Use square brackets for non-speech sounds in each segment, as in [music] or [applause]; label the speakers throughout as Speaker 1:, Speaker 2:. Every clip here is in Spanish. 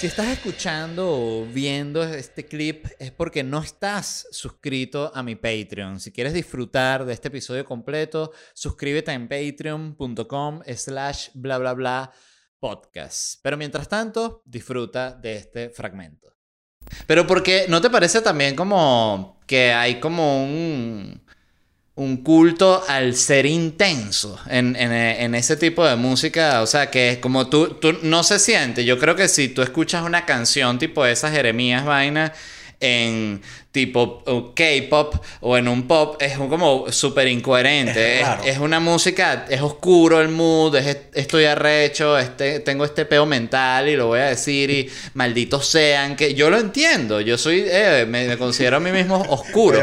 Speaker 1: Si estás escuchando o viendo este clip es porque no estás suscrito a mi Patreon. Si quieres disfrutar de este episodio completo, suscríbete en patreon.com slash bla bla bla podcast. Pero mientras tanto, disfruta de este fragmento. Pero porque no te parece también como que hay como un un culto al ser intenso en, en, ese tipo de música. O sea, que es como tú, tú no se siente. Yo creo que si tú escuchas una canción tipo esas Jeremías vaina en tipo K-pop o en un pop es como súper incoherente. Es, una música, es oscuro el mood, es, estoy arrecho, este, tengo este peo mental y lo voy a decir y malditos sean, que yo lo entiendo, yo soy, eh, me, considero a mí mismo [laughs] oscuro.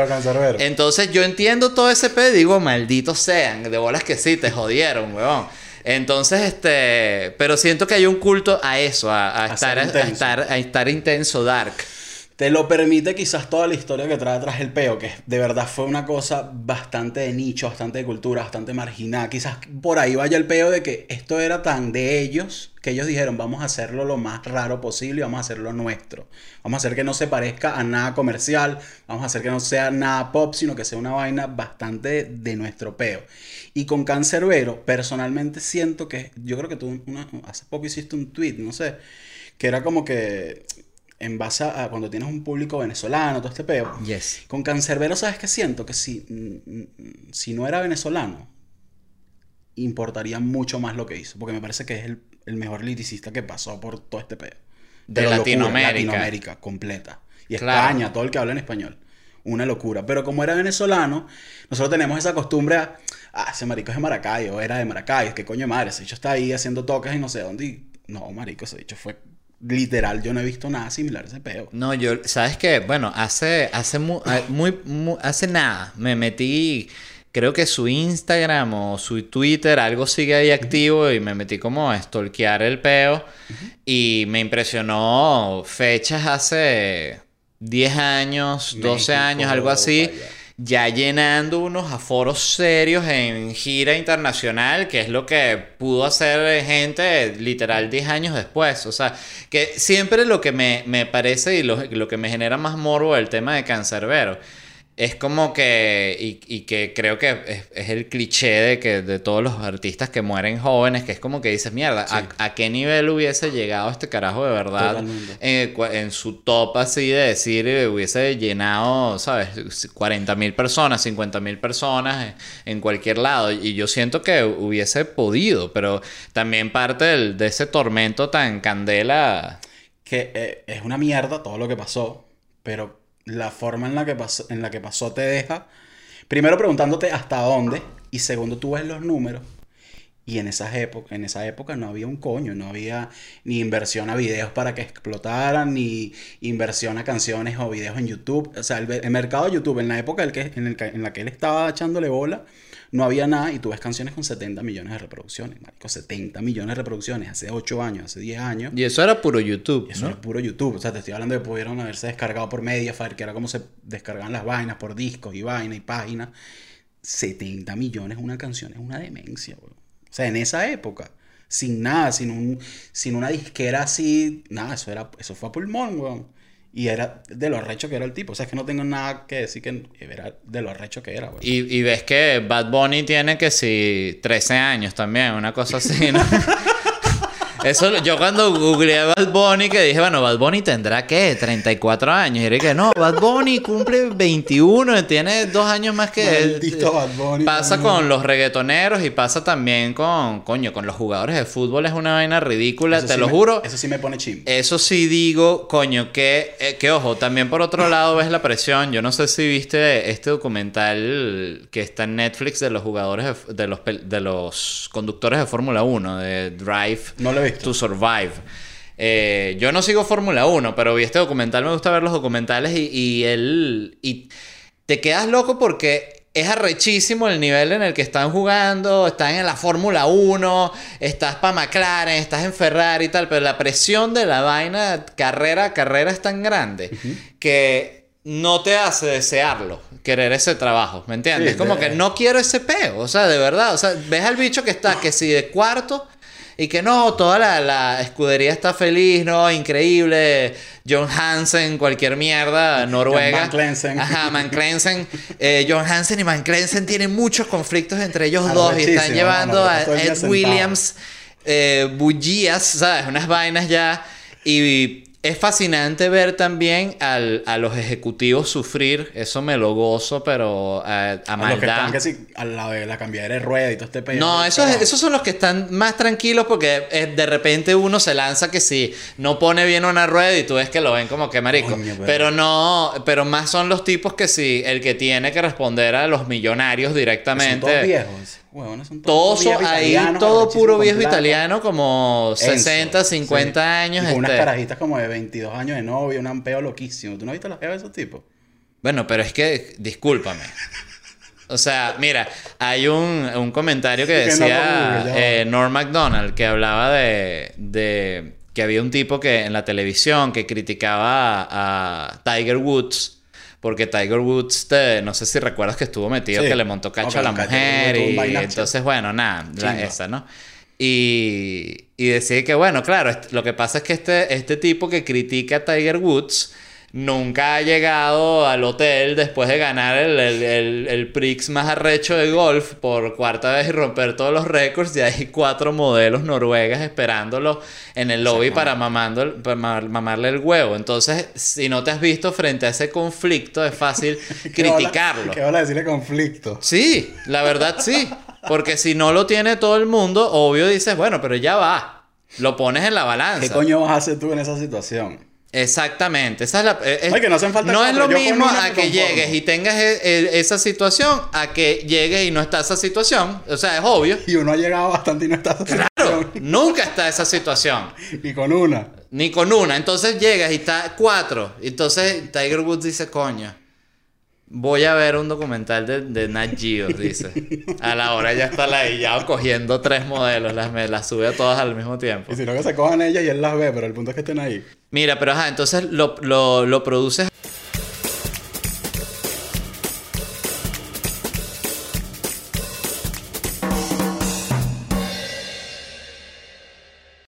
Speaker 1: Entonces yo entiendo todo ese peo y digo, malditos sean, de bolas que sí, te jodieron, weón. Entonces, este, pero siento que hay un culto a eso, a, estar, a, estar, a estar intenso, dark.
Speaker 2: Te lo permite quizás toda la historia que trae atrás el peo, que de verdad fue una cosa bastante de nicho, bastante de cultura, bastante marginada. Quizás por ahí vaya el peo de que esto era tan de ellos que ellos dijeron vamos a hacerlo lo más raro posible y vamos a hacerlo nuestro. Vamos a hacer que no se parezca a nada comercial, vamos a hacer que no sea nada pop, sino que sea una vaina bastante de nuestro peo. Y con Cancerbero, personalmente siento que, yo creo que tú hace poco hiciste un tweet, no sé, que era como que en base a, cuando tienes un público venezolano, todo este peo.
Speaker 1: Yes.
Speaker 2: Con Cancerbero, ¿sabes qué siento? Que si, mm, mm, si no era venezolano, importaría mucho más lo que hizo. Porque me parece que es el, el mejor liricista que pasó por todo este peo.
Speaker 1: De, Latinoamérica.
Speaker 2: Latinoamérica completa. Y España, todo el que habla en español. Una locura. Pero como era venezolano, nosotros tenemos esa costumbre a, ah, ese marico es de Maracaibo, era de Maracaibo, qué coño madre, ese dicho está ahí haciendo toques y no sé dónde. no, marico, ese dicho fue literal, yo no he visto nada similar a ese peo.
Speaker 1: No, yo, ¿sabes qué? Bueno, hace, hace muy, hace nada me metí, creo que su Instagram o su Twitter, algo sigue ahí activo y me metí como a stalkear el peo y me impresionó fechas hace 10 años, 12 años, algo así ya llenando unos aforos serios en gira internacional, que es lo que pudo hacer gente literal 10 años después. O sea, que siempre lo que me, me parece y lo, lo, que me genera más morbo el tema de Cancerbero es como que, y, y que creo que es, es, el cliché de que de todos los artistas que mueren jóvenes, que es como que dices, mierda, ¿a, ¿a, qué nivel hubiese llegado este carajo de verdad en, en, su top así de decir, eh, hubiese llenado, ¿sabes? 40 mil personas, 50 mil personas en, cualquier lado. Y yo siento que hubiese podido, pero también parte del, de ese tormento tan candela.
Speaker 2: Que eh, es una mierda todo lo que pasó, pero la forma en la que pasó, en la que pasó te deja, primero preguntándote hasta dónde, y segundo tú ves los números. Y en, esas en esa época no había un coño, no había ni inversión a videos para que explotaran, ni inversión a canciones o videos en YouTube. O sea, el, mercado de YouTube en la época en, que, en, el, en la que él estaba echándole bola, no había nada y tú ves canciones con 70 millones de reproducciones, marico, 70 millones de reproducciones hace 8 años, hace 10 años.
Speaker 1: Y eso era puro YouTube,
Speaker 2: Eso era puro YouTube, o sea, te estoy hablando de que pudieron haberse descargado por Mediafire, que era como se descargaban las vainas por discos y vainas y páginas. 70 millones una canción es una demencia, bro. O sea, en esa época, sin nada, sin un sin una disquera así, nada, eso era eso fue a pulmón, weón. Y era de lo arrecho que era el tipo. O sea, es que no tengo nada que decir que era de lo arrecho que era,
Speaker 1: Y, y ves que Bad Bunny tiene que si 13 años también, una cosa así, ¿no? [laughs] Eso, yo cuando googleé a Bad Bunny, que dije, bueno, Bad Bunny tendrá ¿qué? 34 años. Y dije, no, Bad Bunny cumple 21, tiene dos años más que él.
Speaker 2: Bad Bunny,
Speaker 1: pasa con los reggaetoneros y pasa también con, coño, con los jugadores de fútbol. Es una vaina ridícula, te lo juro.
Speaker 2: Eso sí me pone chim.
Speaker 1: Eso sí digo, coño, que, eh, que ojo, también por otro lado ves la presión. Yo no sé si viste este documental que está en Netflix de los jugadores, de, los, de los conductores de Fórmula 1, de Drive.
Speaker 2: No lo he visto.
Speaker 1: To Survive. Eh, yo no sigo Fórmula 1, pero vi este documental, me gusta ver los documentales y, y él... Y te quedas loco porque es arrechísimo el nivel en el que están jugando, están en la Fórmula 1, estás para McLaren, estás en Ferrari y tal, pero la presión de la vaina carrera a carrera es tan grande que no te hace desearlo, querer ese trabajo, ¿me entiendes? Es como que no quiero ese peo, o sea, de verdad, o sea, ves al bicho que está, que si de cuarto y que no, toda la, la escudería está feliz, no, increíble. John Hansen, cualquier mierda, Noruega.
Speaker 2: Van Clensen.
Speaker 1: Ajá, Clensen. Eh, John Hansen y Clensen tienen muchos conflictos entre ellos dos y están llevando a Ed. Williams eh, bullías, ¿sabes? Unas vainas ya. Y es fascinante ver también al- a los ejecutivos sufrir. Eso me lo gozo, pero eh, a, a
Speaker 2: A los que están que sí, al lado de la cambiadera de rueda y todo este pedo.
Speaker 1: No, esos,
Speaker 2: Carajo.
Speaker 1: esos son los que están más tranquilos porque eh, de repente uno se lanza que si no pone bien una rueda y tú ves que lo ven como que marico.
Speaker 2: Coño, pero-
Speaker 1: pero no, pero más son los tipos que sí, el que tiene que responder a los millonarios
Speaker 2: Son
Speaker 1: directamente.
Speaker 2: todos viejos. Son
Speaker 1: Todos son- ahí todo puro viejo
Speaker 2: plata.
Speaker 1: italiano como
Speaker 2: Enzo,
Speaker 1: 60, 50
Speaker 2: sí.
Speaker 1: años.
Speaker 2: Y con unas
Speaker 1: este.
Speaker 2: carajitas como de 22 años de novia, un peo loquísimo. ¿Tú no viste las peos de esos tipos?
Speaker 1: Bueno, pero es que, discúlpame. O sea, mira, hay un, un comentario que
Speaker 2: Sí, que no lo
Speaker 1: decía eh, Norm MacDonald que hablaba de, de que había un tipo que en la televisión que criticaba a, a Tiger Woods. Porque Tiger Woods, te- no sé si recuerdas que estuvo metido,
Speaker 2: Sí.
Speaker 1: que le montó cacho a la mujer y entonces, bueno, nada, la- esa, ¿no? Y, y decía que, bueno, claro, lo que pasa es que este, este tipo que critica a Tiger Woods nunca ha llegado al hotel después de ganar el, el, el- el Prix más arrecho de golf por cuarta vez y romper todos los récords. Y hay cuatro modelos noruegas esperándolo en el lobby para, mamando el- para ma- mamarle el huevo. Entonces, si no te has visto frente a ese conflicto, es fácil [laughs] criticarlo.
Speaker 2: ¿Qué va a decirle conflicto?
Speaker 1: Sí, la verdad sí. Porque si no lo tiene todo el mundo, obvio dices, bueno, pero ya va. Lo pones en la balanza.
Speaker 2: ¿Qué coño vas a hacer tú en esa situación?
Speaker 1: Exactamente. Esa es la, eh, es-
Speaker 2: Ay, que no hacen falta
Speaker 1: no es lo
Speaker 2: yo
Speaker 1: mismo a que llegues y tengas e- e- esa situación a que llegues y no está esa situación. O sea, es obvio.
Speaker 2: Y uno ha llegado bastante y no está esa
Speaker 1: Claro,
Speaker 2: situación.
Speaker 1: nunca está esa situación. [laughs]
Speaker 2: Y con una.
Speaker 1: Ni con una. Entonces llegas y está cuatro. Entonces Tiger Woods dice, coño. Voy a ver un documental de, de Nat Geo, dice. A la hora ya está ladillado cogiendo tres modelos. Las, me las sube a todas al mismo tiempo.
Speaker 2: Y si no que se cojan ellas y él las ve, pero el punto es que estén ahí.
Speaker 1: Mira, pero ajá, entonces lo, lo, lo produces